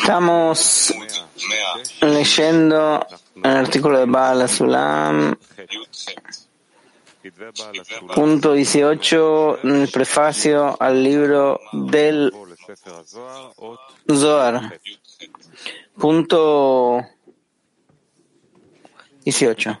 Estamos leyendo el artículo de Baal Sulam, punto 18, en el prefacio al libro del Zohar. Punto 18.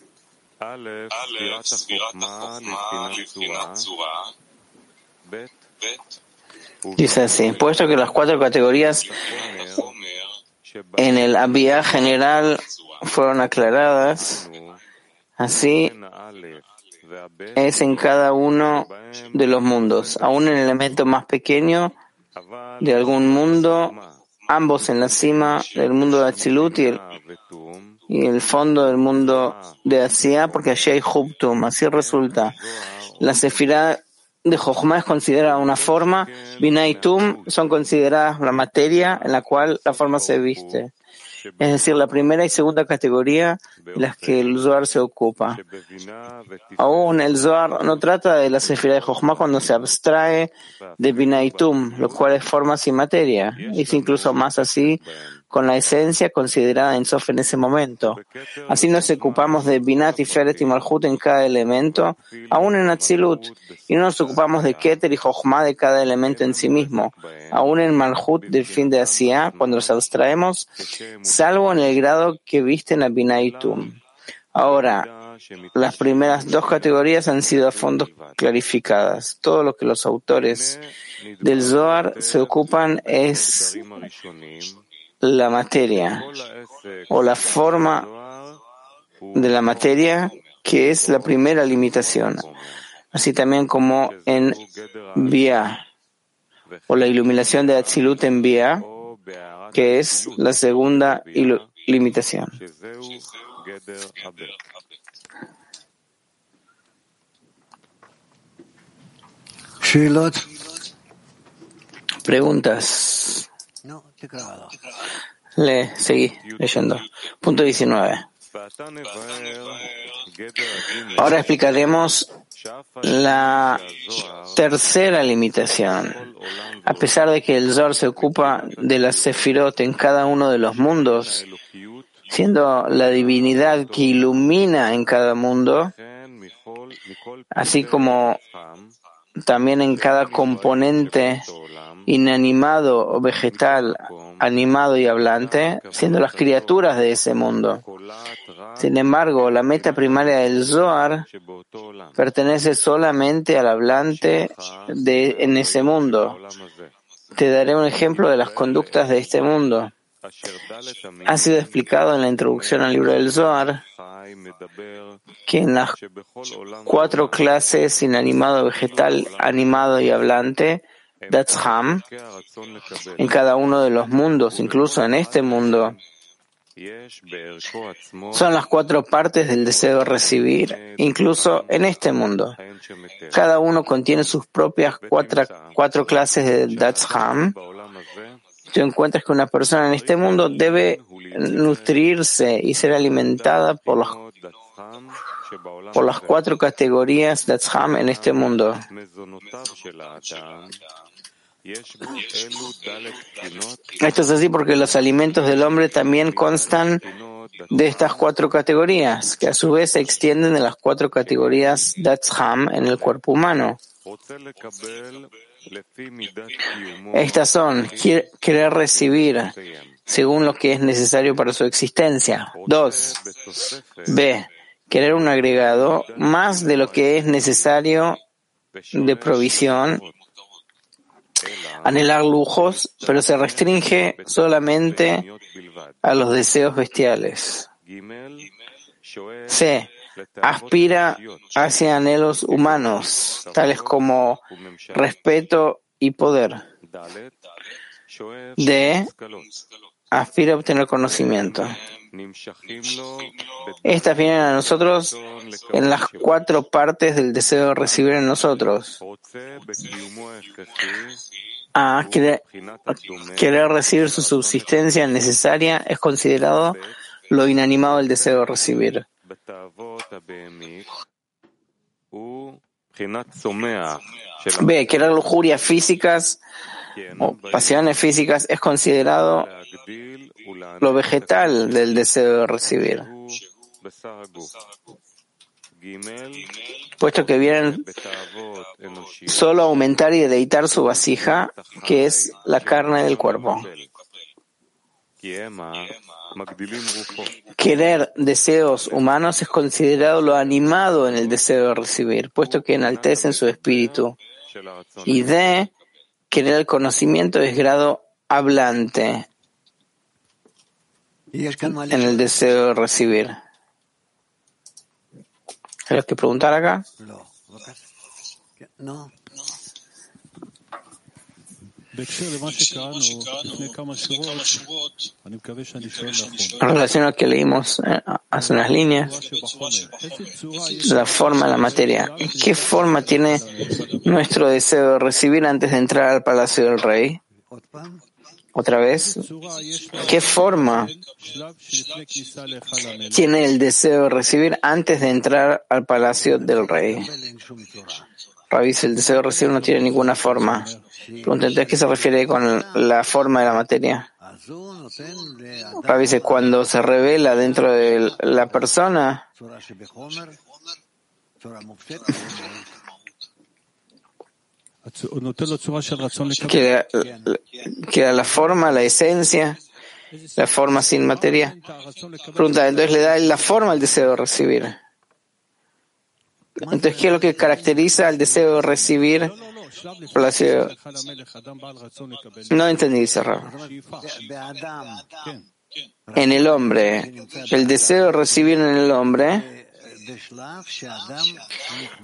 א', ספירת החוכמה לבחינת צורה, ב', Dice así, puesto que las cuatro categorías en el Abiyah general fueron aclaradas, así es en cada uno de los mundos, aún en el elemento más pequeño de algún mundo, ambos en la cima del mundo de Atzilut y el, y el fondo del mundo de Asia, porque allí hay Hubtum. Así resulta, la Sefirá de Jochma es considerada una forma, Binah y Tum son consideradas la materia en la cual la forma se viste. Es decir, la primera y segunda categoría de las que el Zohar se ocupa. Aún el Zohar no trata de la Sefirá de Jochma cuando se abstrae de Binah y Tum, lo cual es forma sin materia. Es incluso más así con la esencia considerada en Sof en ese momento. Así nos ocupamos de Binat y Feret y Malhut en cada elemento, aún en Atzilut, y no nos ocupamos de Keter y Jochma de cada elemento en sí mismo, aún en Malhut del fin de Asia, cuando los abstraemos, salvo en el grado que visten a Binah y Tum. Ahora, las primeras dos categorías han sido a fondo clarificadas. Todo lo que los autores del Zohar se ocupan es la materia o la forma de la materia que es la primera limitación, así también como en Vía o la iluminación de Atzilut en Vía, que es la segunda limitación. Preguntas. Le, seguí leyendo. Punto 19. Ahora explicaremos la tercera limitación. A pesar de que el Zor se ocupa de la Sefirot en cada uno de los mundos, siendo la divinidad que ilumina en cada mundo, así como también en cada componente inanimado o vegetal, animado y hablante, siendo las criaturas de ese mundo. Sin embargo, la meta primaria del Zohar pertenece solamente al hablante de, en ese mundo. Te daré un ejemplo de las conductas de este mundo. Ha sido explicado en la introducción al libro del Zohar que en las cuatro clases inanimado, vegetal, animado y hablante, Datzham, en cada uno de los mundos, incluso en este mundo, son las cuatro partes del deseo de recibir, incluso en este mundo. Cada uno contiene sus propias cuatro, cuatro clases de Datzham. Tú encuentras que una persona en este mundo debe nutrirse y ser alimentada por las, por las cuatro categorías Datzham en este mundo. Esto es así porque los alimentos del hombre también constan de estas cuatro categorías, que a su vez se extienden de las cuatro categorías Datzham en el cuerpo humano. Estas son querer recibir según lo que es necesario para su existencia. Dos, B, querer un agregado más de lo que es necesario de provisión anhelar lujos, pero se restringe solamente a los deseos bestiales. C. aspira hacia anhelos humanos, tales como respeto y poder. D. Aspira a obtener conocimiento. Estas vienen a nosotros en las cuatro partes del deseo de recibir en nosotros. A. Querer, recibir su subsistencia necesaria es considerado lo inanimado del deseo de recibir. B. Querer lujurias físicas o pasiones físicas es considerado lo vegetal del deseo de recibir, puesto que vienen solo a aumentar y deleitar su vasija, que es la carne del cuerpo. Querer deseos humanos es considerado lo animado en el deseo de recibir, puesto que enaltecen su espíritu. Y D, querer el conocimiento es grado hablante en el deseo de recibir. ¿Hay que preguntar acá? No. En relación a lo que leímos eh, hace unas líneas, la forma de la materia. ¿Qué forma tiene nuestro deseo de recibir antes de entrar al palacio del rey? Otra vez, ¿qué forma tiene el deseo de recibir antes de entrar al palacio del rey? Rabbi el deseo de recibir no tiene ninguna forma. Pregunta, entonces, ¿qué se refiere con la forma de la materia? Dice, cuando se revela dentro de la persona, queda, queda la forma, la esencia, la forma sin materia. Pregunta, entonces le da la forma al deseo de recibir. Entonces, ¿qué es lo que caracteriza al deseo de recibir? No entendí, cerrado. En el hombre, el deseo de recibir en el hombre,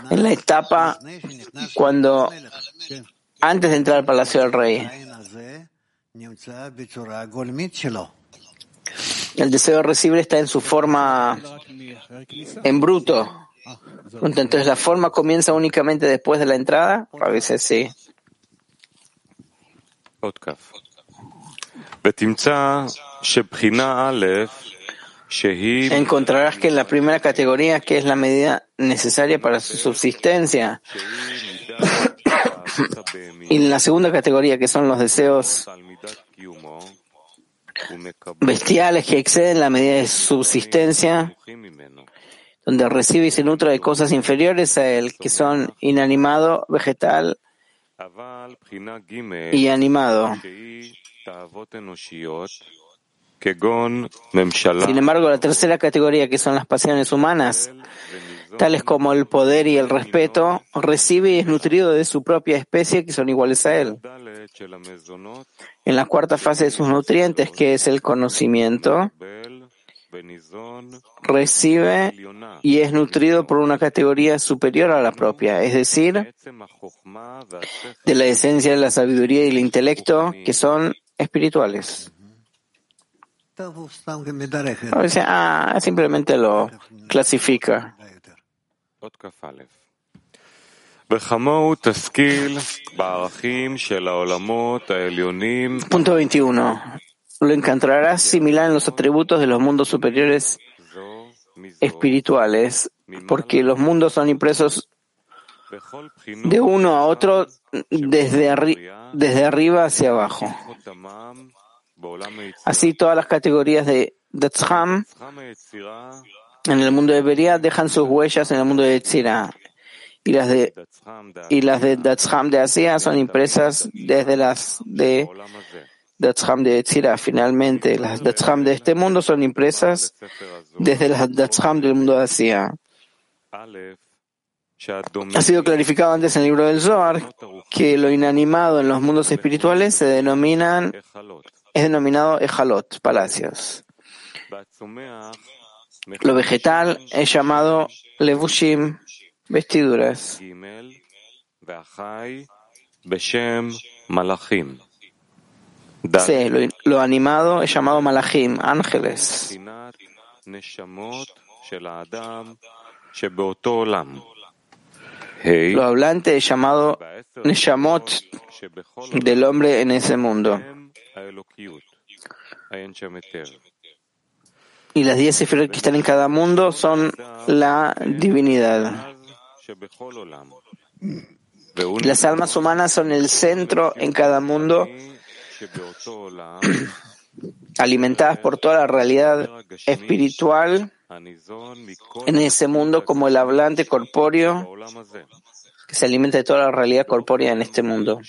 en la etapa cuando, antes de entrar al palacio del rey, el deseo de recibir está en su forma en bruto. Entonces, ¿la forma comienza únicamente después de la entrada? A veces sí. Encontrarás que en la primera categoría, que es la medida necesaria para su subsistencia, y en la segunda categoría, que son los deseos bestiales que exceden la medida de subsistencia, donde recibe y se nutre de cosas inferiores a él, que son inanimado, vegetal y animado. Sin embargo, la tercera categoría, que son las pasiones humanas, tales como el poder y el respeto, recibe y es nutrido de su propia especie, que son iguales a él. En la cuarta fase de sus nutrientes, que es el conocimiento, recibe y es nutrido por una categoría superior a la propia, es decir, de la esencia de la sabiduría y el intelecto que son espirituales. A veces, ah, simplemente lo clasifica. Punto 21 lo encontrarás similar en los atributos de los mundos superiores espirituales, porque los mundos son impresos de uno a otro desde, desde arriba hacia abajo. Así todas las categorías de Datzham en el mundo de Beria dejan sus huellas en el mundo de Tzira. Y las de, y las de Datzham de Asia son impresas desde las de Datzham de Etzira. Finalmente, las Datzham de este mundo son impresas desde las Datzham del mundo de Asia. Ha sido clarificado antes en el libro del Zohar que lo inanimado en los mundos espirituales se denominan, es denominado Ejalot, palacios. Lo vegetal es llamado levushim, vestiduras. C. Lo, lo animado es llamado malachim, ángeles. Lo hablante es llamado neshamot del hombre en ese mundo. Y las diez esferas que están en cada mundo son la divinidad. Las almas humanas son el centro en cada mundo, alimentadas por toda la realidad espiritual en ese mundo como el hablante corpóreo que se alimenta de toda la realidad corpórea en este mundo.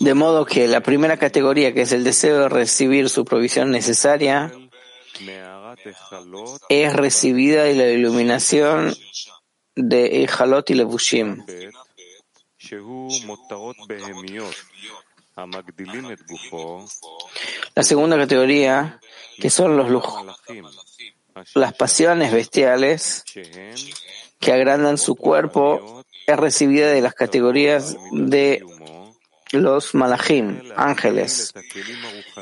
De modo que la primera categoría, que es el deseo de recibir su provisión necesaria, es recibida de la iluminación de Echalot y Levushim. La segunda categoría, que son los las pasiones bestiales que agrandan su cuerpo, es recibida de las categorías de los malachim, ángeles.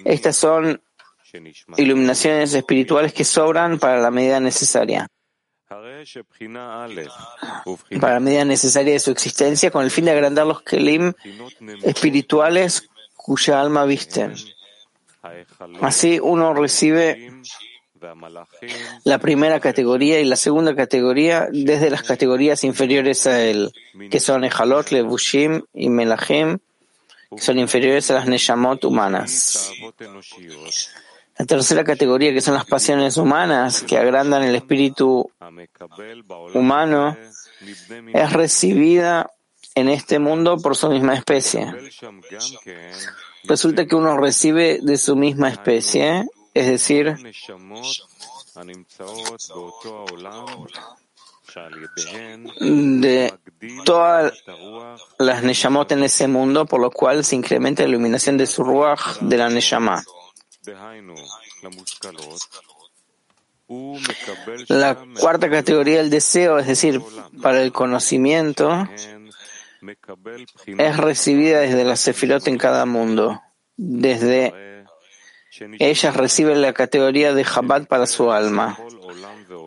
Estas son iluminaciones espirituales que sobran para la medida necesaria. Para la medida necesaria de su existencia, con el fin de agrandar los kelim espirituales cuya alma viste. Así uno recibe la primera categoría y la segunda categoría desde las categorías inferiores a él, que son Ejalot, Levushim y Melachim, que son inferiores a las Neshamot humanas. La tercera categoría, que son las pasiones humanas, que agrandan el espíritu humano, es recibida en este mundo por su misma especie. Resulta que uno recibe de su misma especie es decir, de todas las Neshamot en ese mundo, por lo cual se incrementa la iluminación de su Ruach de la Neshama. La cuarta categoría del deseo, es decir, para el conocimiento, es recibida desde la Sefirot en cada mundo, desde ellas reciben la categoría de Chabad para su alma.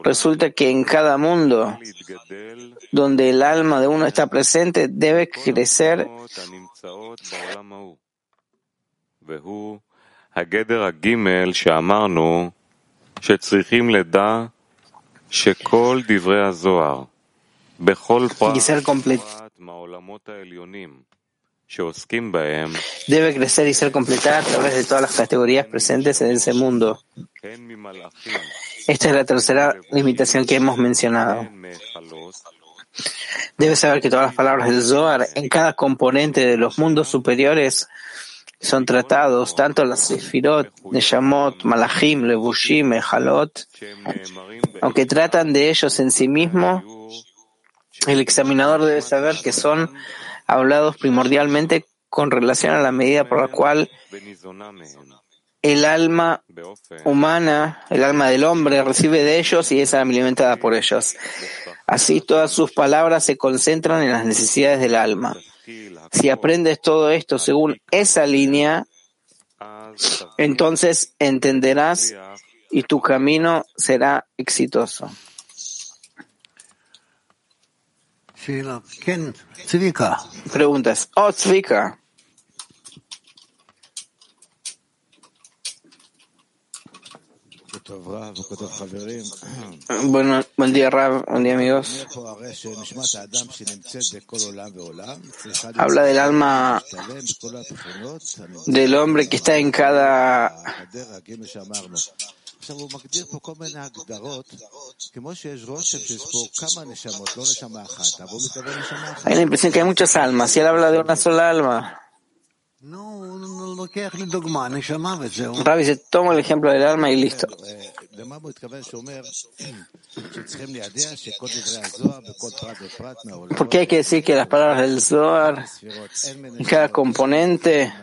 Resulta que en cada mundo donde el alma de uno está presente debe crecer y ser completo debe crecer y ser completada a través de todas las categorías presentes en ese mundo. Esta es la tercera limitación que hemos mencionado. Debe saber que todas las palabras del Zohar en cada componente de los mundos superiores son tratados, tanto las Sefirot, Neshamot, Malachim, Levushim, Ejalot, aunque tratan de ellos en sí mismos, el examinador debe saber que son hablados primordialmente con relación a la medida por la cual el alma humana, el alma del hombre, recibe de ellos y es alimentada por ellos. Así todas sus palabras se concentran en las necesidades del alma. Si aprendes todo esto según esa línea, entonces entenderás y tu camino será exitoso. Preguntas. Oh, Zvika. Bueno, buen día, Rab. Buen día, amigos. Habla del alma del hombre que está en cada hay la impresión que hay muchas almas y él habla de una sola alma. Rabbi se toma el ejemplo del alma y listo. ¿Por qué hay que decir que las palabras del Zohar en cada componente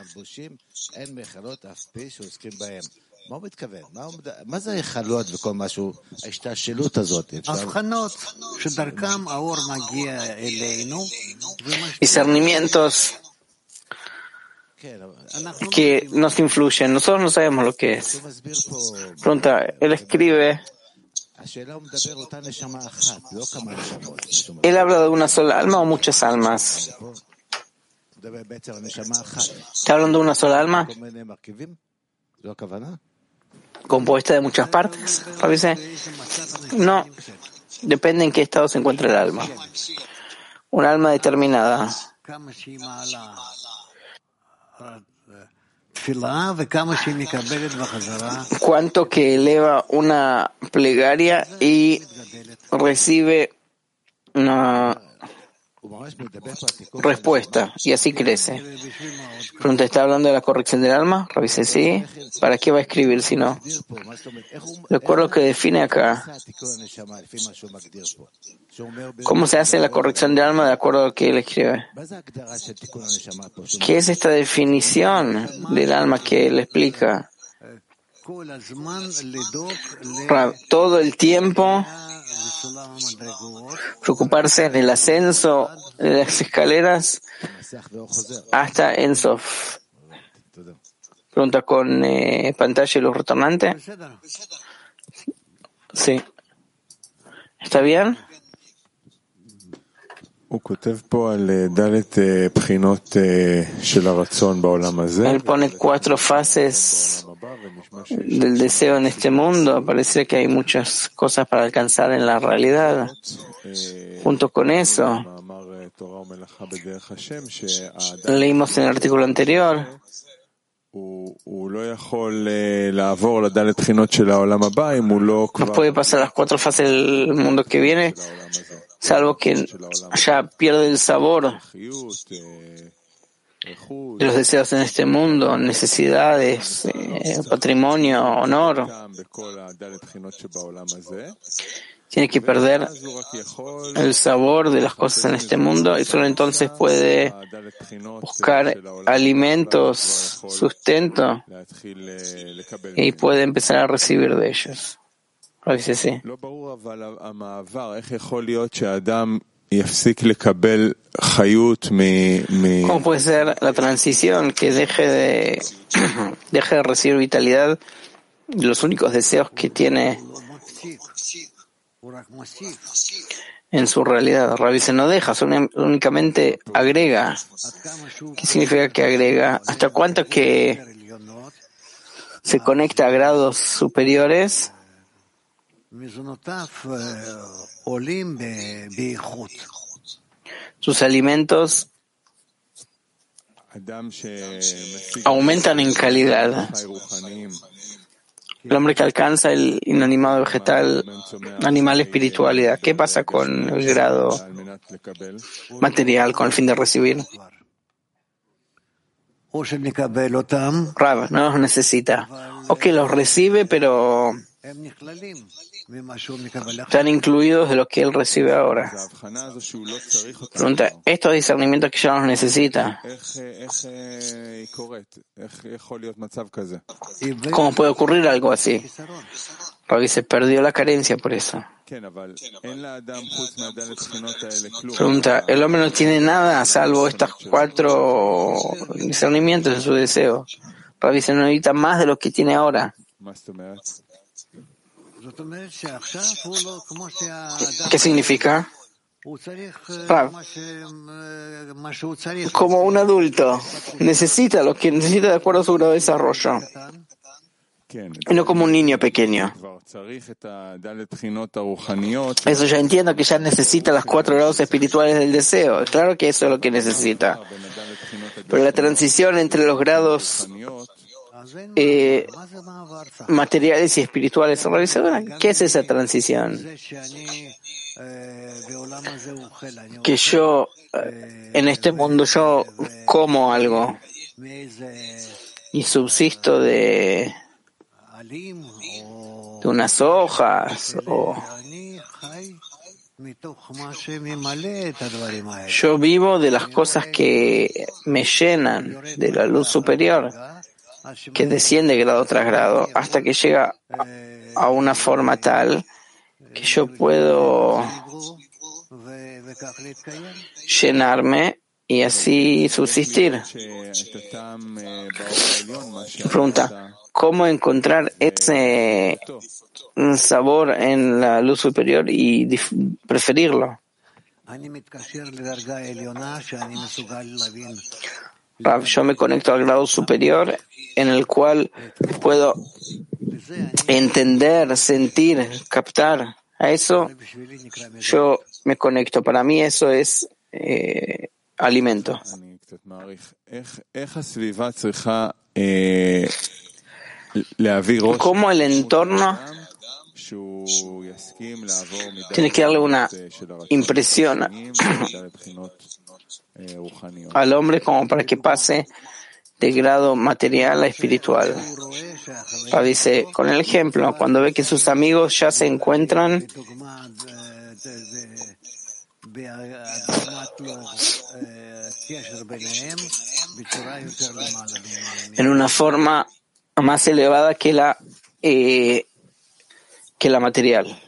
Discernimientos que nos influyen. Nosotros no sabemos lo que es. Pregunta, él escribe. ¿Él habla de una sola alma o muchas almas? ¿Está hablando de una sola alma? ¿Compuesta de muchas partes? No, depende en qué estado se encuentra el alma. Un alma determinada cuanto que eleva una plegaria y recibe una Respuesta, y así crece. Pregunta, ¿está hablando de la corrección del alma? Revise, sí. ¿Para qué va a escribir si no? Recuerdo que define acá. ¿Cómo se hace la corrección del alma de acuerdo a lo que él escribe? ¿Qué es esta definición del alma que él explica? Todo el tiempo preocuparse en el ascenso de las escaleras hasta Ensof. Pregunta con eh, pantalla y luz retornante. Sí. ¿Está bien? Él pone cuatro fases del deseo en este mundo. Parece que hay muchas cosas para alcanzar en la realidad. Junto con eso, leímos en el artículo anterior no puede pasar las cuatro fases del mundo que viene salvo que ya pierde el sabor los deseos en este mundo, necesidades, eh, patrimonio, honor. Tiene que perder el sabor de las cosas en este mundo y solo entonces puede buscar alimentos, sustento y puede empezar a recibir de ellos. ¿Cómo puede ser la transición que deje de, deje de recibir vitalidad los únicos deseos que tiene en su realidad? Rabbi se no deja, únicamente agrega. ¿Qué significa que agrega? ¿Hasta cuánto que se conecta a grados superiores? Sus alimentos aumentan en calidad. El hombre que alcanza el inanimado vegetal, animal espiritualidad, ¿qué pasa con el grado material con el fin de recibir? Rab, no los necesita. O que los recibe, pero están incluidos de lo que él recibe ahora. Pregunta, estos discernimientos que ya no necesita, ¿cómo puede ocurrir algo así? Porque se perdió la carencia por eso. Pregunta, el hombre no tiene nada salvo estos cuatro discernimientos de su deseo. Rabbi se necesita más de lo que tiene ahora. ¿Qué significa? Como un adulto, necesita lo que necesita de acuerdo a su grado de desarrollo. Y no como un niño pequeño. Eso ya entiendo que ya necesita los cuatro grados espirituales del deseo. Claro que eso es lo que necesita. Pero la transición entre los grados eh, materiales y espirituales ¿Qué es esa transición? Que yo, eh, en este mundo, yo como algo y subsisto de unas hojas o yo vivo de las cosas que me llenan de la luz superior que desciende grado tras grado hasta que llega a una forma tal que yo puedo llenarme y así subsistir. Pregunta, ¿cómo encontrar ese sabor en la luz superior y preferirlo? Yo me conecto al grado superior en el cual puedo entender, sentir, captar. A eso yo me conecto. Para mí eso es eh, alimento. ¿Cómo el entorno tiene que darle una impresión al hombre como para que pase de grado material a espiritual. dice, con el ejemplo, cuando ve que sus amigos ya se encuentran en una forma más elevada que la eh, que la material.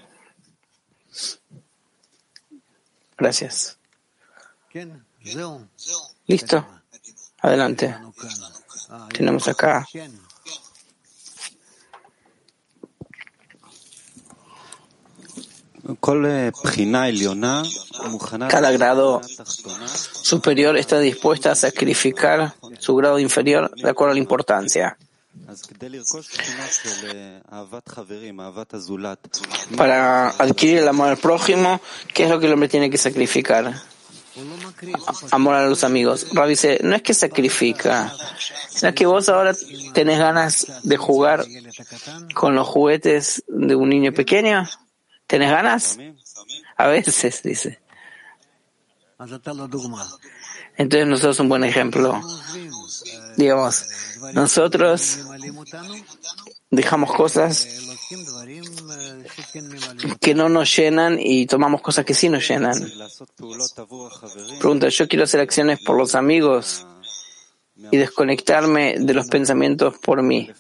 Gracias. Listo. Adelante. Tenemos acá. Cada grado superior está dispuesta a sacrificar su grado inferior de acuerdo a la importancia. Para adquirir el amor al prójimo, ¿qué es lo que el hombre tiene que sacrificar? Amor a los amigos. Rabbi dice, no es que sacrifica, sino que vos ahora tenés ganas de jugar con los juguetes de un niño pequeño. ¿Tenés ganas? A veces, dice. Entonces nosotros un buen ejemplo. Digamos, nosotros dejamos cosas que no nos llenan y tomamos cosas que sí nos llenan. Pregunta, yo quiero hacer acciones por los amigos y desconectarme de los pensamientos por mí.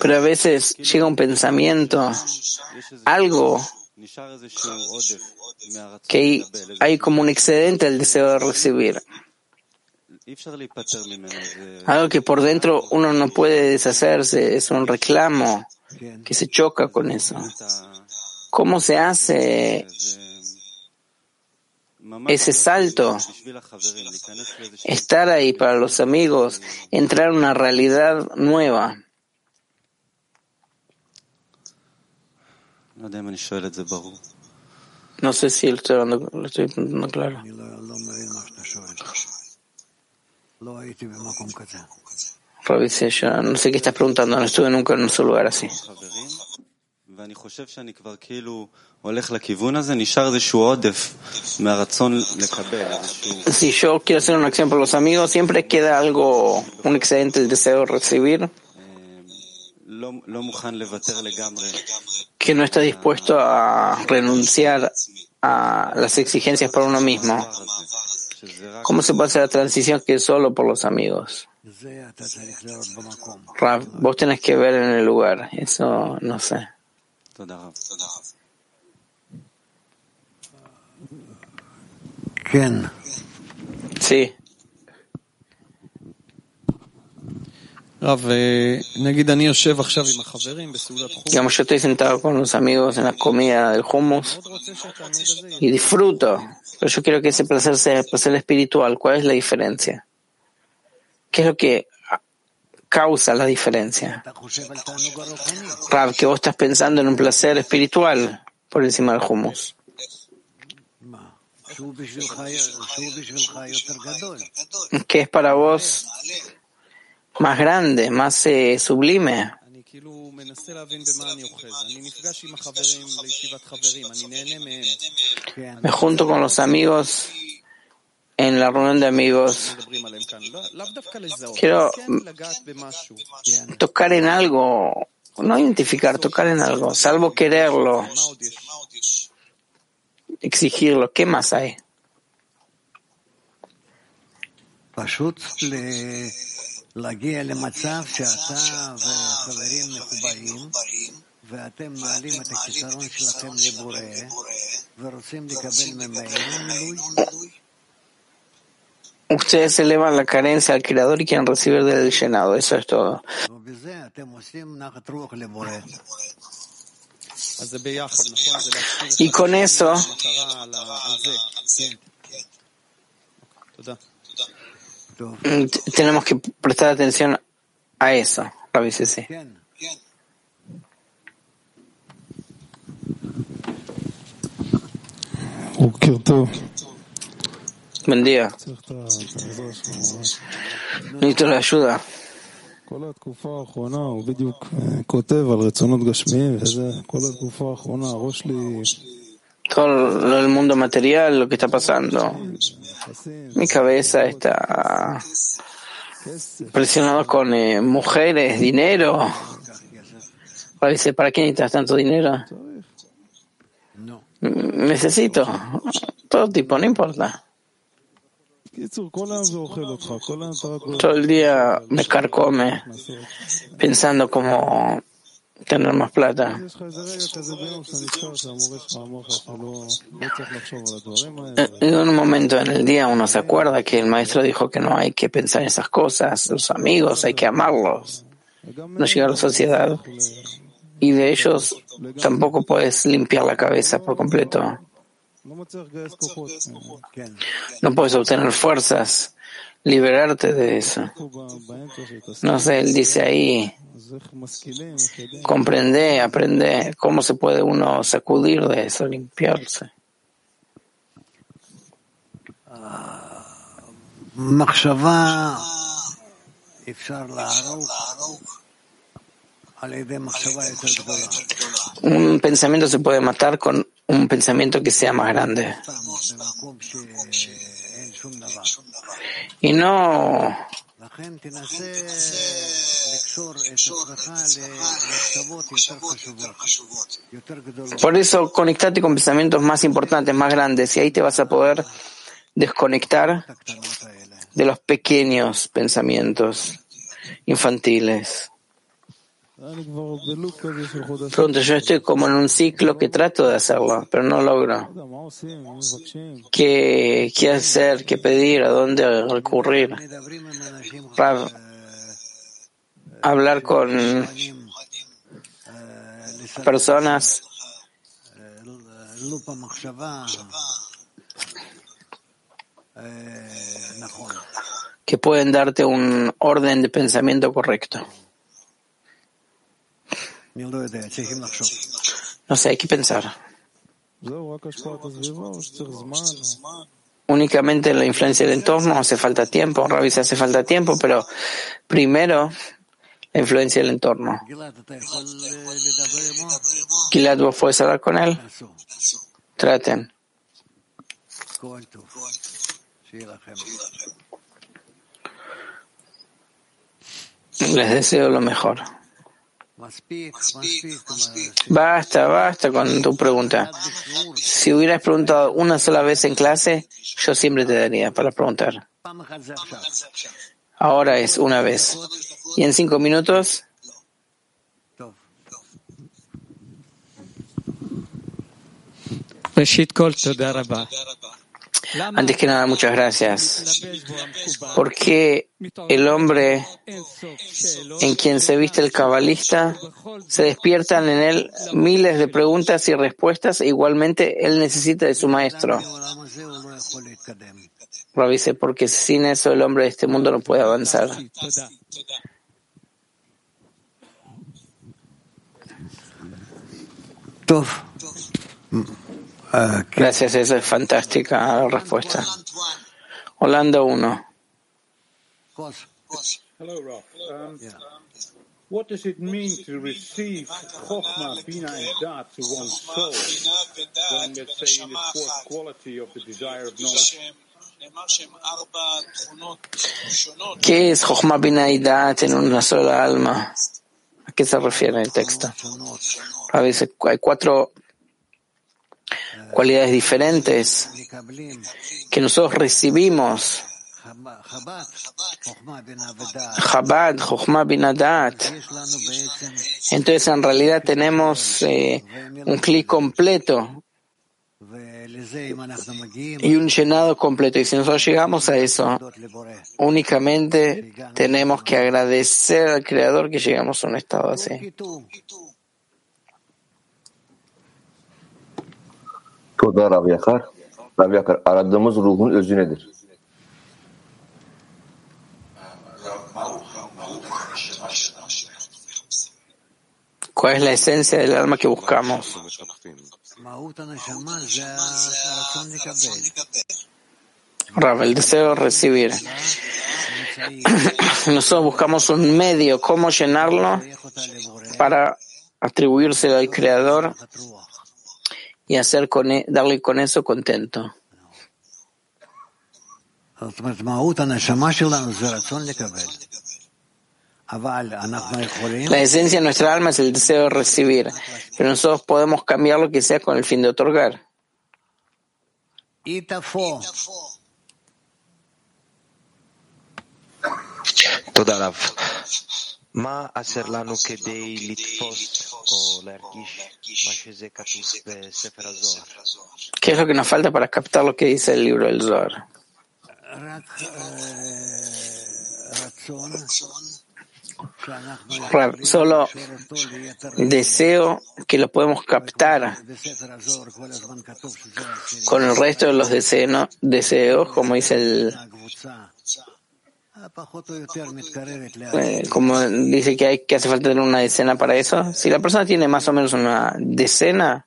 Pero a veces llega un pensamiento, algo que hay, como un excedente del deseo de recibir. Algo que por dentro uno no puede deshacerse, es un reclamo que se choca con eso. ¿Cómo se hace ese salto? Estar ahí para los amigos, entrar en una realidad nueva. No sé si lo estoy, dando, lo estoy claro. Dice, yo no sé qué estás preguntando, no estuve nunca en un lugar así. Si yo quiero hacer una acción por los amigos, siempre queda algo, un excedente del deseo de recibir que no está dispuesto a renunciar a las exigencias por uno mismo. ¿Cómo se puede hacer la transición que es solo por los amigos? vos tenés que ver en el lugar, eso no sé. Sí. Digamos, yo estoy sentado con los amigos en la comida del hummus y disfruto, pero yo quiero que ese placer sea placer espiritual. ¿Cuál es la diferencia? ¿Qué es lo que causa la diferencia? Rab, que vos estás pensando en un placer espiritual por encima del hummus que es para vos más grande, más eh, sublime. Me junto con los amigos en la reunión de amigos. Quiero tocar en algo, no identificar, tocar en algo, salvo quererlo, exigirlo. ¿Qué más hay? Ustedes elevan la carencia al Creador y quieren recibir del llenado. Eso es todo. Y con eso tenemos que prestar atención a eso, Rabbi Sisi. Buen día. Necesito la ayuda. Todo el mundo material, lo que está pasando. Mi cabeza está presionada con eh, mujeres, dinero. Dice, ¿para qué necesitas tanto dinero? Necesito. Todo tipo, no importa. Todo el día me carcome pensando cómo tener más plata. En un momento en el día uno se acuerda que el maestro dijo que no hay que pensar en esas cosas, los amigos hay que amarlos, no llegar a la sociedad y de ellos tampoco puedes limpiar la cabeza por completo. No puedes obtener fuerzas, liberarte de eso. No sé, él dice ahí, comprende, aprende cómo se puede uno sacudir de eso, limpiarse. Un pensamiento se puede matar con un pensamiento que sea más grande. Y no por eso conectate con pensamientos más importantes, más grandes, y ahí te vas a poder desconectar de los pequeños pensamientos infantiles. Pronto, yo estoy como en un ciclo que trato de hacerlo, pero no logro. ¿Qué, qué hacer? ¿Qué pedir? ¿A dónde recurrir? Para hablar con personas que pueden darte un orden de pensamiento correcto. No sé, hay que pensar. Únicamente la influencia del entorno hace falta tiempo, Rabbi hace falta tiempo, pero primero la influencia del entorno. Gilad, ¿vos puedes hablar con él? Traten. Les deseo lo mejor. Basta, basta con tu pregunta. Si hubieras preguntado una sola vez en clase, yo siempre te daría para preguntar. Ahora es una vez. Y en cinco minutos. Antes que nada, muchas gracias. Porque el hombre en quien se viste el cabalista, se despiertan en él miles de preguntas y respuestas e igualmente él necesita de su maestro. Rabbi porque sin eso el hombre de este mundo no puede avanzar. Gracias, esa es fantástica la respuesta. Holanda 1. Hello, Ralph. Um. What does it mean to receive Chokhmah, Bina, and Dat to one's soul when, let's say, in the fourth quality of the desire of knowledge? ¿Qué es Chokhmah, Bina y Dat en una sola alma? ¿A qué se refiere el texto? A veces hay cuatro cualidades diferentes que nosotros recibimos Chabad, Chochma Binadat. Entonces en realidad tenemos eh, un clic completo y un llenado completo. Y si nosotros llegamos a eso, únicamente tenemos que agradecer al Creador que llegamos a un estado así. ¿Cuál es la esencia del alma que buscamos? Rav, el deseo de recibir. Nosotros buscamos un medio, cómo llenarlo para atribuírselo al Creador y hacer e, darle con eso contento. La esencia de nuestra alma es el deseo de recibir, pero nosotros podemos cambiar lo que sea con el fin de otorgar. Toda מה hacer לנו כדי לתפוס או להרגיש מה שזה כתוב בספר הזוהר? ¿Qué es lo que nos falta para captar lo que dice el libro del Zohar? Solo deseo que lo podemos captar con el resto de los deseos, deseos como dice el eh, como dice que hay que hace falta tener una decena para eso. Si la persona tiene más o menos una decena,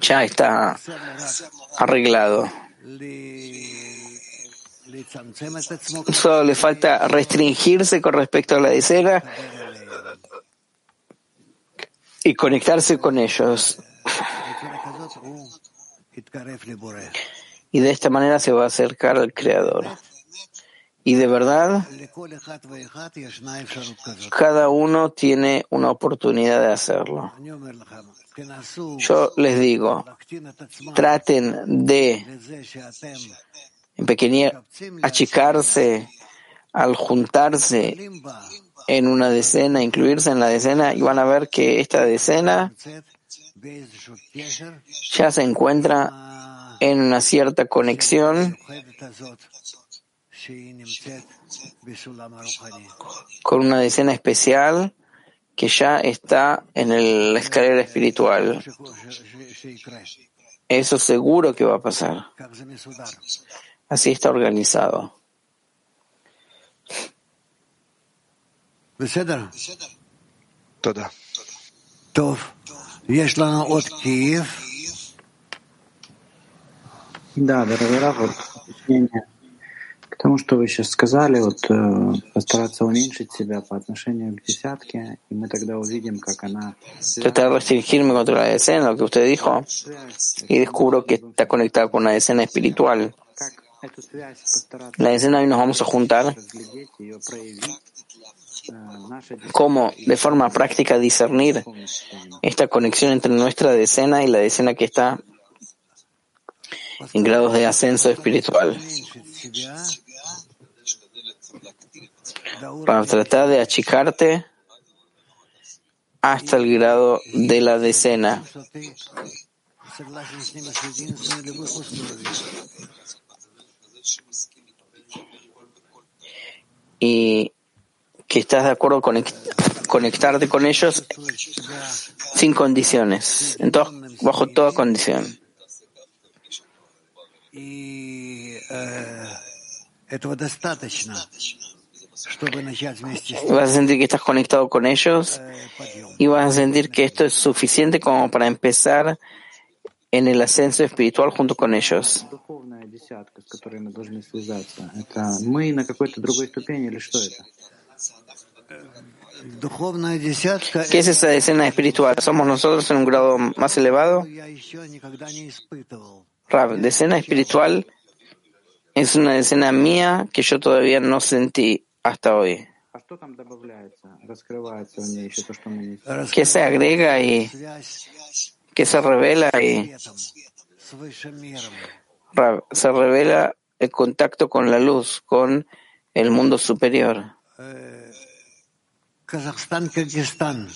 ya está arreglado. Solo le falta restringirse con respecto a la decena y conectarse con ellos. Y de esta manera se va a acercar al Creador. Y de verdad, cada uno tiene una oportunidad de hacerlo. Yo les digo, traten de en achicarse al juntarse en una decena, incluirse en la decena, y van a ver que esta decena ya se encuentra en una cierta conexión con una decena especial que ya está en el, la escalera espiritual. Eso seguro que va a pasar. Así está organizado. Toda. Toda. Да, дорогой Раф, вот, к тому, что вы сейчас сказали, вот постараться уменьшить себя по отношению к десятке, и мы тогда увидим, как она... Trataba de restringirme contra la escena, lo que usted dijo, y descubro que está conectada con la escena espiritual. La escena hoy nos vamos a juntar cómo de forma práctica discernir esta conexión entre nuestra decena y la decena que está en grados de ascenso espiritual. Para tratar de achicarte hasta el grado de la decena. Y que estás de acuerdo con conectarte con ellos sin condiciones, en todo, bajo toda condición. Vas a sentir que estás conectado con ellos y vas a sentir que esto es suficiente como para empezar en el ascenso espiritual junto con ellos. ¿Qué es esa escena espiritual? ¿Somos nosotros en un grado más elevado? Rab, la escena espiritual es una escena mía que yo todavía no sentí hasta hoy. ¿Qué se agrega y qué se revela y Rab, se revela el contacto con la luz, con el mundo superior. Казахстан, Кыргызстан.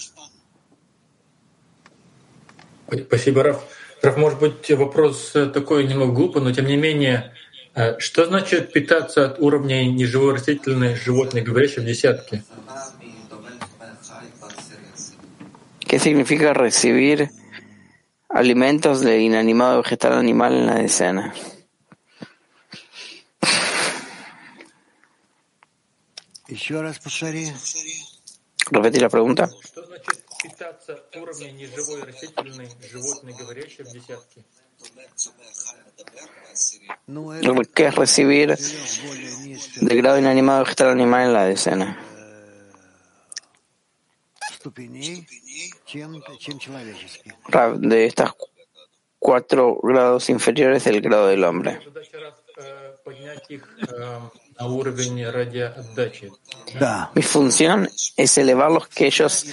Спасибо, Раф. Раф, может быть, вопрос такой немного глупый, но тем не менее, что значит питаться от уровня неживой растительной животной, говорящей в десятке? ¿Qué significa recibir alimentos de inanimado vegetal animal en la decena? Еще раз повтори. Repetí la pregunta. ¿Qué es recibir del grado inanimado vegetal animal en la decena? De estas cuatro grados inferiores del grado del hombre. Mi función es elevarlos que ellos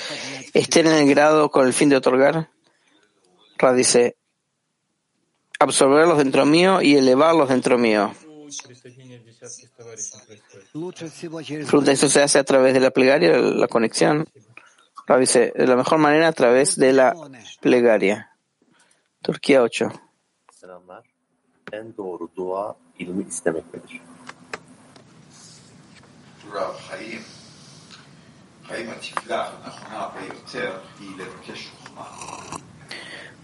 estén en el grado con el fin de otorgar. Ra dice, absorberlos dentro mío y elevarlos dentro mío. Pregunta, ¿esto se hace a través de la plegaria, la conexión? Ra dice, de la mejor manera a través de la plegaria. Turquía 8. רב חיים, חיים התפילה הנכונה הרבה יותר היא לבקש חוכמה.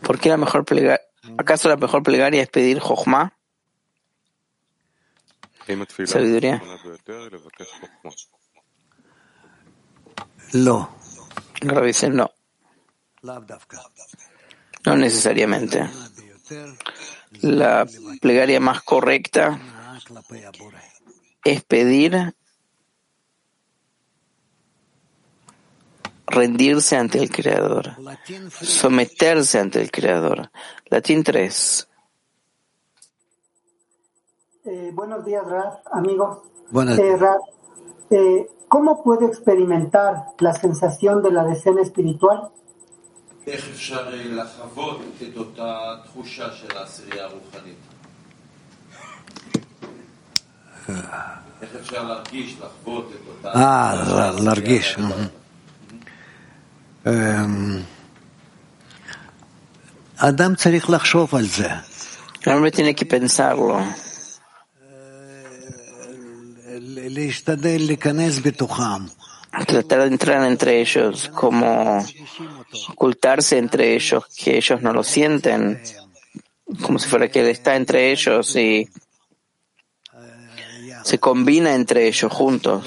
¿Por qué la mejor plegaria? ¿Acaso la mejor plegaria es pedir jochma? אם התפילה sabiduría. הנכונה ביותר, לבקש חוכמה. לא, Ra dice, no, לאו דווקא. no necesariamente. ביותר La plegaria más correcta נאה כלפי הבורא. es pedir rendirse ante el Creador, someterse ante el Creador. Latín 3. Eh, buenos días, Raf, amigos. Buenas. Eh, Raf, eh, ¿Cómo puede experimentar la sensación de la decena espiritual? Ah. ah, la, la, la, el hombre tiene que pensarlo. Tratar de entrar entre ellos, como ocultarse entre ellos, que ellos no lo sienten, como si fuera que él está entre ellos y se combina entre ellos juntos.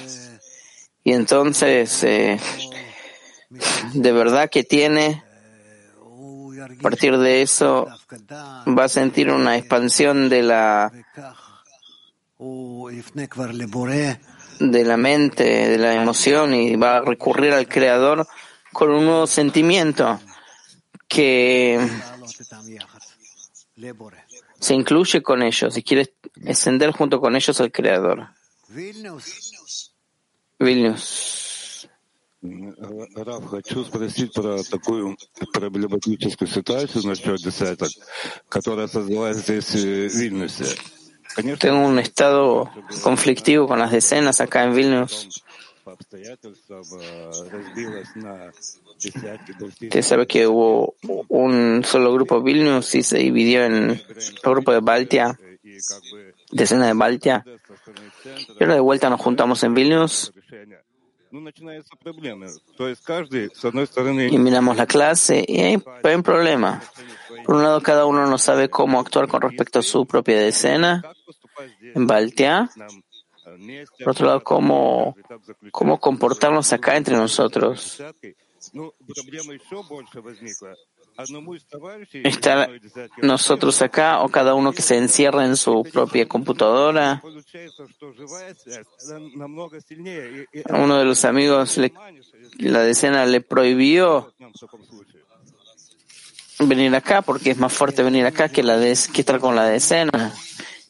Y entonces eh, de verdad que tiene, a partir de eso va a sentir una expansión de la de la mente, de la emoción y va a recurrir al creador con un nuevo sentimiento que se incluye con ellos y quiere ascender junto con ellos al creador. Vilnius. Раф, хочу спросить про такую проблематическую ситуацию насчет десяток, которая создалась здесь э, в Вильнюсе. Конечно, Tengo un estado conflictivo con las decenas acá en Vilnius. по обстоятельствам э, разбилась на десятки, десятки. Usted sabe que hubo un solo grupo Vilnius y se dividió en el grupo de Baltia, И как бы decena de Baltia. со стороны центра Y ahora de vuelta nos juntamos en Vilnius y miramos la clase y hay un problema. Por un lado, cada uno no sabe cómo actuar con respecto a su propia escena en Baltea. Por otro lado, cómo comportarnos acá entre nosotros estar nosotros acá o cada uno que se encierra en su propia computadora. Uno de los amigos, le, la decena, le prohibió venir acá porque es más fuerte venir acá que, la de, que estar con la decena.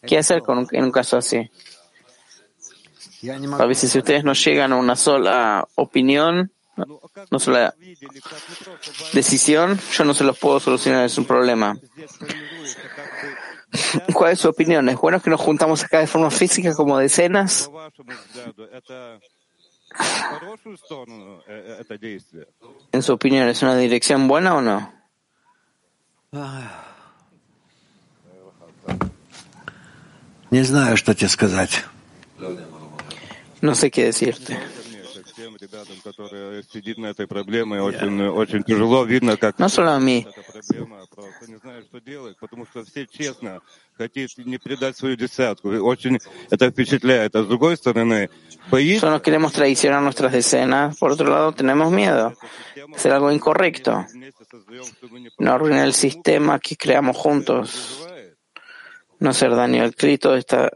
¿Qué hacer con, en un caso así? A veces si ustedes no llegan a una sola opinión, no solo la decisión, yo no se los puedo solucionar, es un problema. ¿Cuál es su opinión? ¿Es bueno que nos juntamos acá de forma física como decenas? En su opinión, ¿es una dirección buena o no? No sé qué decirte. No solo a mí. Solo queremos traicionar nuestras decenas. Por otro lado, tenemos miedo. Hacer algo incorrecto. No arruinar el sistema que creamos juntos. No hacer daño al Cristo está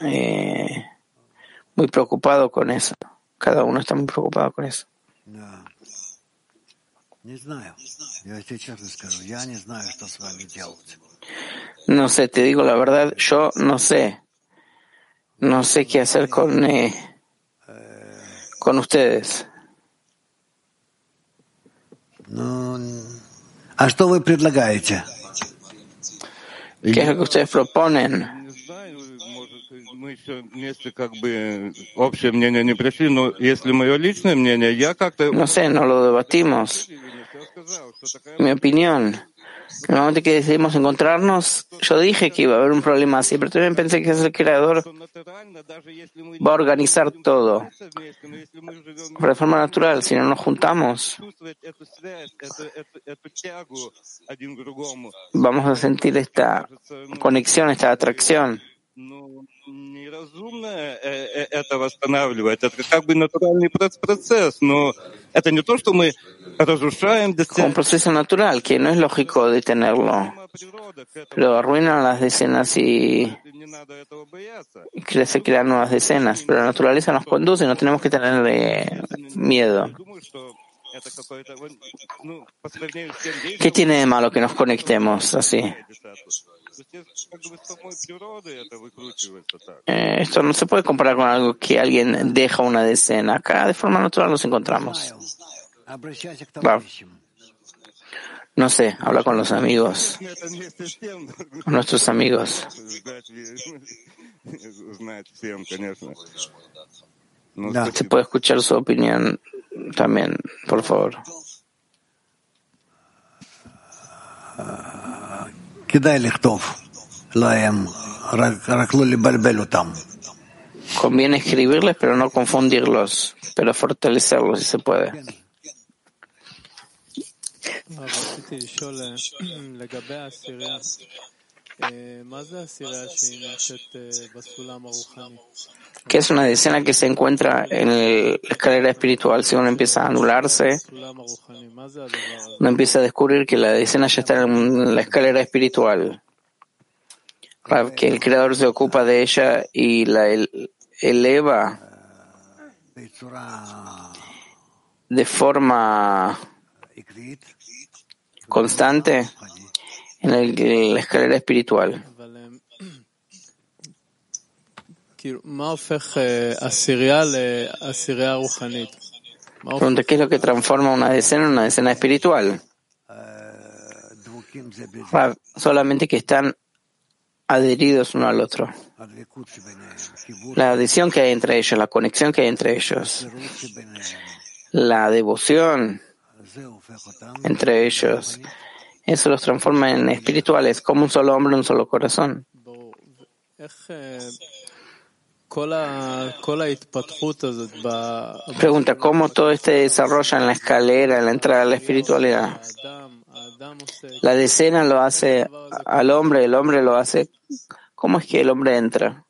eh, muy preocupado con eso. Cada uno está muy preocupado con eso. No sé, te digo la verdad, yo no sé. No sé qué hacer con, eh, con ustedes. ¿Qué es lo que ustedes proponen? Не знаю, может, мы еще вместе как бы общее мнение не пришли, но если мое личное мнение, я как-то No sé, no lo debatimos. я сказал, что такая Mi opinión. En el momento que decidimos encontrarnos, yo dije que iba a haber un problema así, pero también pensé que es el creador что натурально, даже если мы va a organizar todo вместе, но если мы живем de forma natural. Si no nos juntamos, чувствовать эту связь, эту, эту, эту тягу один к другому, vamos a sentir esta conexión, esta atracción. ну, неразумно э, э, это восстанавливать. Это как бы натуральный проц- процесс, но это не то, что мы разрушаем Como un десятки. proceso natural, que no es lógico detenerlo, Сама природа к этому. pero arruinan las decenas y Не надо этого бояться. y cre- se crean nuevas decenas. Pero la naturaleza nos conduce y no tenemos que tenerle miedo. ¿Qué tiene de malo que nos conectemos así? Eh, esto no se puede comparar con algo que alguien deja una decena. Acá de forma natural nos encontramos. No sé, habla con los amigos, con nuestros amigos. No. Se puede escuchar su opinión también, por favor. Conviene escribirles, pero no confundirlos, pero fortalecerlos si se puede que es una decena que se encuentra en la escalera espiritual. Si uno empieza a anularse, uno empieza a descubrir que la decena ya está en la escalera espiritual, que el Creador se ocupa de ella y la eleva de forma constante en, el, en la escalera espiritual. Pregunta, ¿qué es lo que transforma una decena en una decena espiritual? Ah, solamente que están adheridos uno al otro. La adhesión que hay entre ellos, la conexión que hay entre ellos, la devoción entre ellos, eso los transforma en espirituales, como un solo hombre, un solo corazón. Pregunta, ¿cómo todo este desarrolla en la escalera, en la entrada a la espiritualidad? La decena lo hace al hombre, el hombre lo hace. ¿Cómo es que el hombre entra?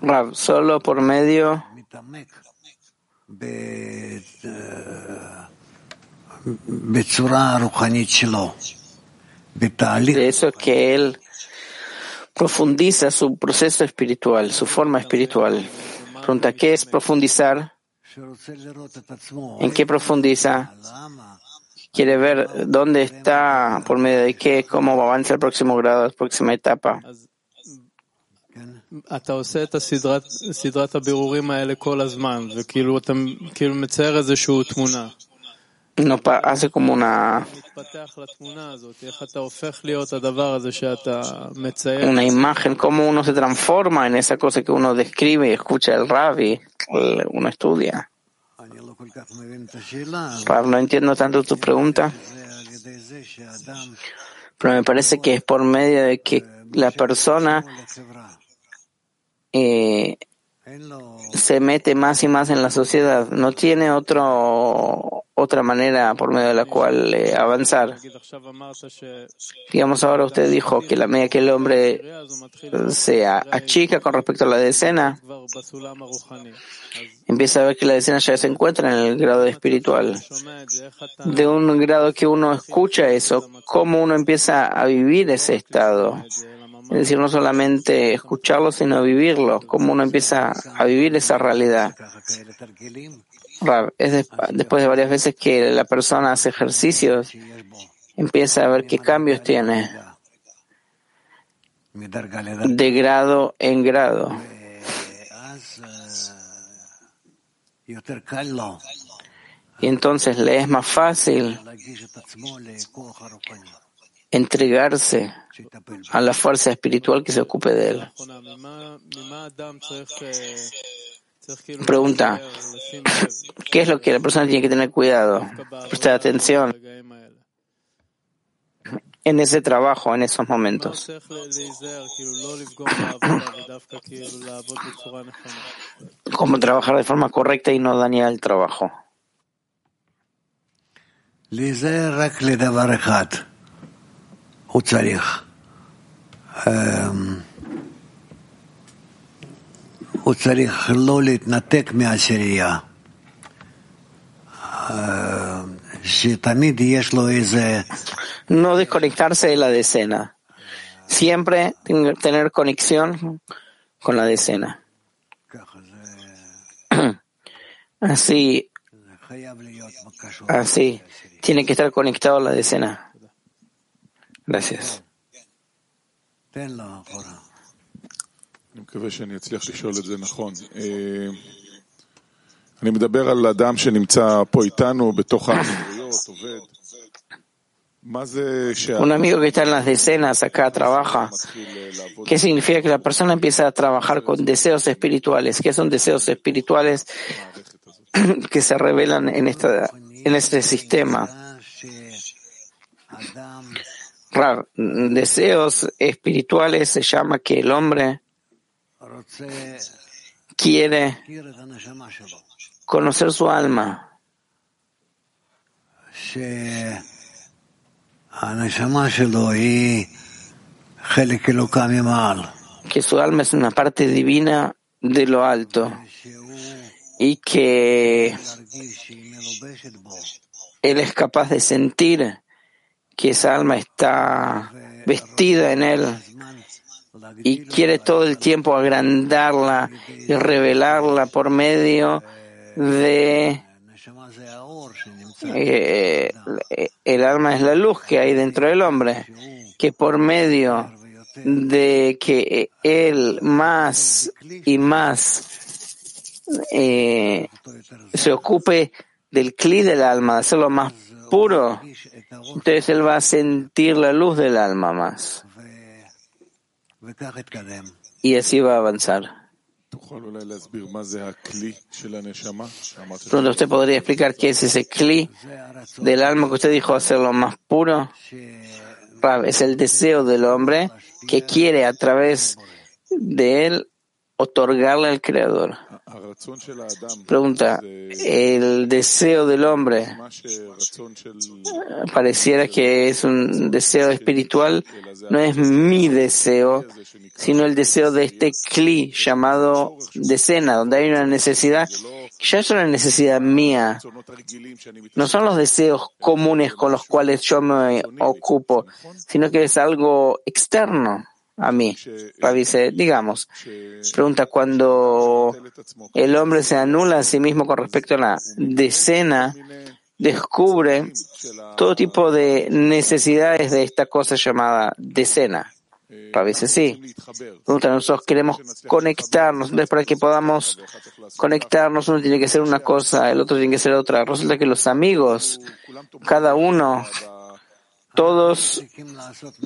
Rab, solo por medio de eso que él profundiza su proceso espiritual, su forma espiritual. Pregunta, ¿qué es profundizar? ¿En qué profundiza? Quiere ver dónde está, por medio de qué, cómo avanza el próximo grado, la próxima etapa אז כן? אתה עושה את הסדרת, סדרת הבירורים האלה כל הזמן, וכאילו אתה כאילו מצייר איזושהי תמונה. No pa- hace como una, מתפתח לתמונה הזאת, איך אתה הופך להיות הדבר הזה שאתה מצייר. una imagen, cómo uno se transforma en esa cosa que uno describe y escucha el rabbi, el- uno estudia. אני לא כל כך מבין את השאלה, Rab, no entiendo tanto tu pregunta, זה על ידי זה שאדם pero me parece que es por medio de que la persona הוא לחברה. eh, se mete más y más en la sociedad. No tiene otro, otra manera por medio de la cual eh, avanzar. Digamos, ahora usted dijo que la medida que el hombre se achica con respecto a la decena, empieza a ver que la decena ya se encuentra en el grado espiritual. De un grado que uno escucha eso, cómo uno empieza a vivir ese estado es decir, no solamente escucharlo, sino vivirlo, cómo uno empieza a vivir esa realidad. Es después de varias veces que la persona hace ejercicios, empieza a ver qué cambios tiene de grado en grado. Y entonces le es más fácil entregarse a la fuerza espiritual que se ocupe de él. Pregunta, ¿qué es lo que la persona tiene que tener cuidado? Prestar atención en ese trabajo, en esos momentos. Cómo trabajar de forma correcta y no dañar el trabajo. הוא צריך. אמ, הוא צריך לא להתנתק מהעשירייה. אמ, שתמיד יש לו איזה No desconectarse de la decena. Siempre ten- tener conexión con la decena. ככה, זה Así, זה חייב להיות קשור. así. Tiene que estar conectado a la decena. Gracias. תן לו אחורה. אני מקווה שאני אצליח לשאול את זה נכון. אה, אני מדבר על אדם שנמצא פה איתנו, בתוך האמירויות, עובד. מה זה Un amigo que está en las decenas acá trabaja. שהמתחיל אה, לעבוד ¿Qué significa que la persona empieza a trabajar con deseos espirituales? ¿Qué son deseos espirituales במערכת הזאת? que se revelan en, esta, en este sistema? Mm, deseos espirituales se llama que el hombre quiere conocer su alma. Que su alma es una parte divina de lo alto y que él es capaz de sentir que esa alma está vestida en él y quiere todo el tiempo agrandarla y revelarla por medio de eh, eh, el alma es la luz que hay dentro del hombre, que por medio de que él más y más eh, se ocupe del cli del alma, de hacerlo más puro, entonces él va a sentir la luz del alma más. Y así va a avanzar. Entonces usted podría explicar qué es ese cli del alma que usted dijo hacerlo más puro. es el deseo del hombre que quiere a través de él Otorgarle al Creador. Pregunta, ¿el deseo del hombre pareciera que es un deseo espiritual? No es mi deseo, sino el deseo de este Kli llamado decena, donde hay una necesidad ya es una necesidad mía. No son los deseos comunes con los cuales yo me ocupo, sino que es algo externo a mí. Rabbi dice, digamos, pregunta, cuando el hombre se anula a sí mismo con respecto a la decena, descubre todo tipo de necesidades de esta cosa llamada decena. Rabbi dice, sí. Pregunta, nosotros queremos conectarnos, entonces para que podamos conectarnos, uno tiene que ser una cosa, el otro tiene que ser otra. Resulta que los amigos, cada uno todos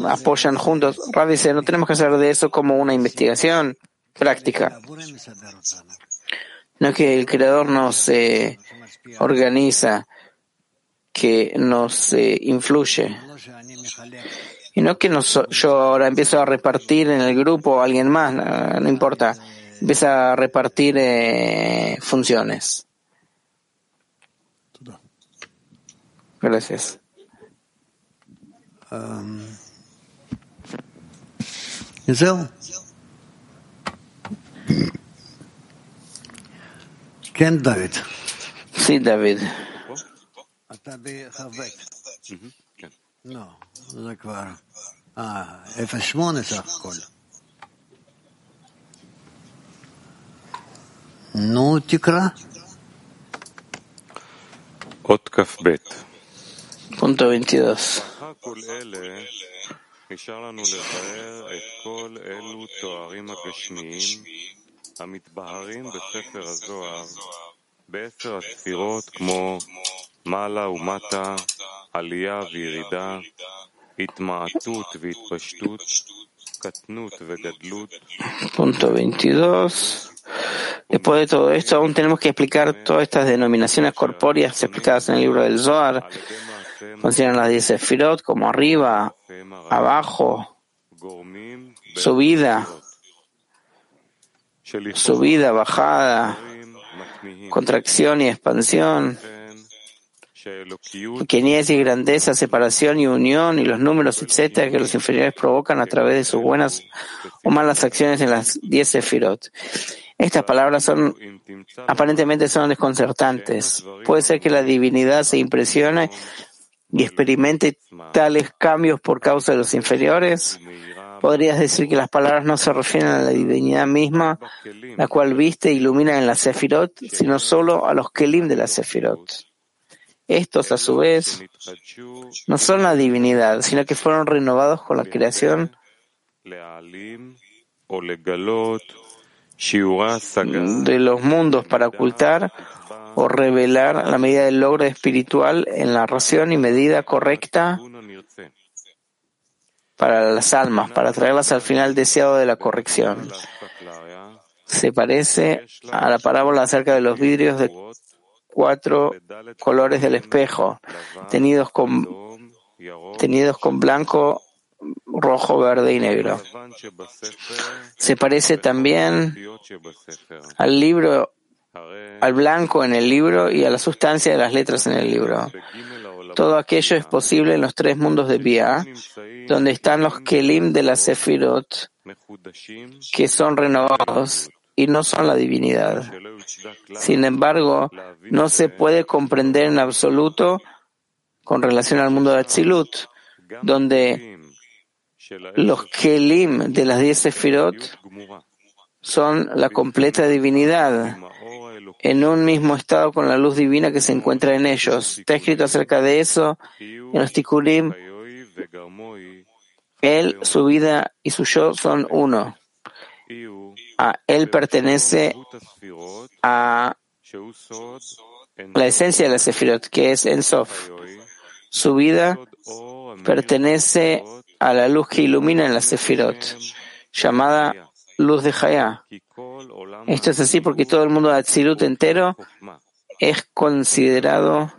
apoyan juntos. Rabbi dice, no tenemos que hacer de eso como una investigación práctica. No que el Creador nos eh, organiza, que nos eh, influye. Y no que nos, yo ahora empiezo a repartir en el grupo a alguien más, no, no importa. Empieza a repartir eh, funciones. Gracias. Um, זהו. כן, דוד. Sí, David. אתה בכ"ב. לא, זה כבר... אה, 08 סך הכל. נו, תקרא. אות כ"ב. Punto 22. אחר כל אלה, נשאר לנו לבאר את כל אלו תוארים הגשמיים המתבהרים בספר הזוהר בעשר הספירות כמו מעלה ומטה, עלייה וירידה, התמעטות והתפשטות, קטנות וגדלות, Punto 22. Después de todo esto, aún tenemos que explicar todas estas denominaciones corpóreas explicadas en el libro del Zohar. Consideran las diez sefirot como arriba, abajo, subida, subida, bajada, contracción y expansión. Pequeñez y grandeza, separación y unión y los números, etcétera, que los inferiores provocan a través de sus buenas o malas acciones en las diez sefirot. Estas palabras son, aparentemente son desconcertantes. Puede ser que la divinidad se impresione y experimente tales cambios por causa de los inferiores? ¿Podrías decir que las palabras no se refieren a la divinidad misma, la cual viste e ilumina en la Sefirot, sino solo a los Kelim de la Sefirot? Estos, a su vez, no son la divinidad, sino que fueron renovados con la creación de los mundos para ocultar o revelar la medida del logro espiritual en la ración y medida correcta para las almas, para traerlas al final deseado de la corrección. Se parece a la parábola acerca de los vidrios de cuatro colores del espejo, tenidos con, tenidos con blanco, rojo, verde y negro. Se parece también al libro al blanco en el libro y a la sustancia de las letras en el libro. Todo aquello es posible en los tres mundos de Bia, donde están los Kelim de la Sefirot, que son renovados y no son la divinidad. Sin embargo, no se puede comprender en absoluto con relación al mundo de Atzilut, donde los Kelim de las diez Sefirot son la completa divinidad en un mismo estado con la luz divina que se encuentra en ellos. Está escrito acerca de eso en los Tikkulim. Él, su vida y su yo son uno. A él pertenece a la esencia de la Sefirot, que es en Sof. Su vida pertenece a la luz que ilumina en la Sefirot, llamada luz de Jaya, esto es así porque todo el mundo de Atzilut entero es considerado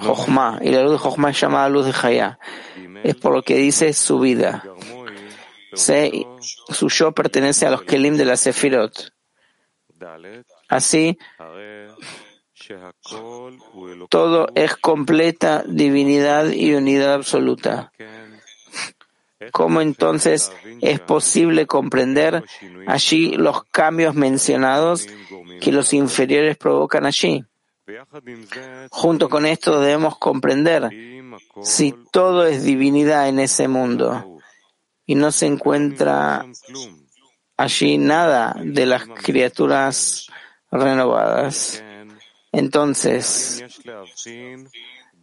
Jochma, y la luz de Jochma es llamada luz de Jaya. Es por lo que dice su vida. Se, su yo pertenece a los Kelim de la Sefirot. Así, todo es completa divinidad y unidad absoluta. ¿Cómo entonces es posible comprender allí los cambios mencionados que los inferiores provocan allí? Junto con esto debemos comprender si todo es divinidad en ese mundo y no se encuentra allí nada de las criaturas renovadas. Entonces,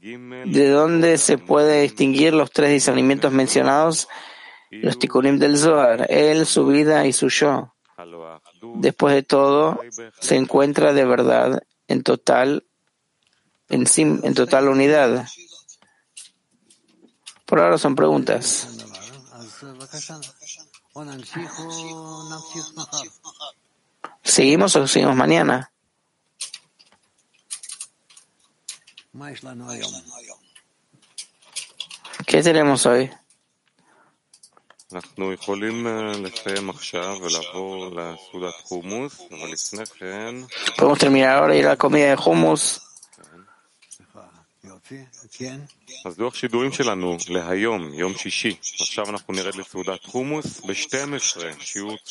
de dónde se puede distinguir los tres discernimientos mencionados, los tikkunim del Zohar, él, su vida y su yo. Después de todo, se encuentra de verdad en total, en, en total unidad. Por ahora son preguntas. ¿Seguimos o seguimos mañana? ¿Qué tenemos hoy? Podemos terminar ahora y la comida de hummus.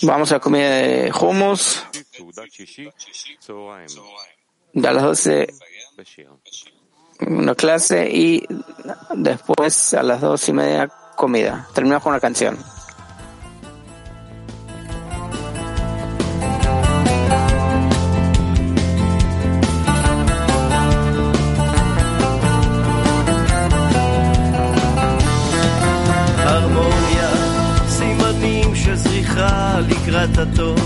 Vamos a la comida de hummus. A las 12 una clase y después a las dos y media comida. Terminamos con una canción. הרמוניה, סימנים של זריחה לקראת הטוב.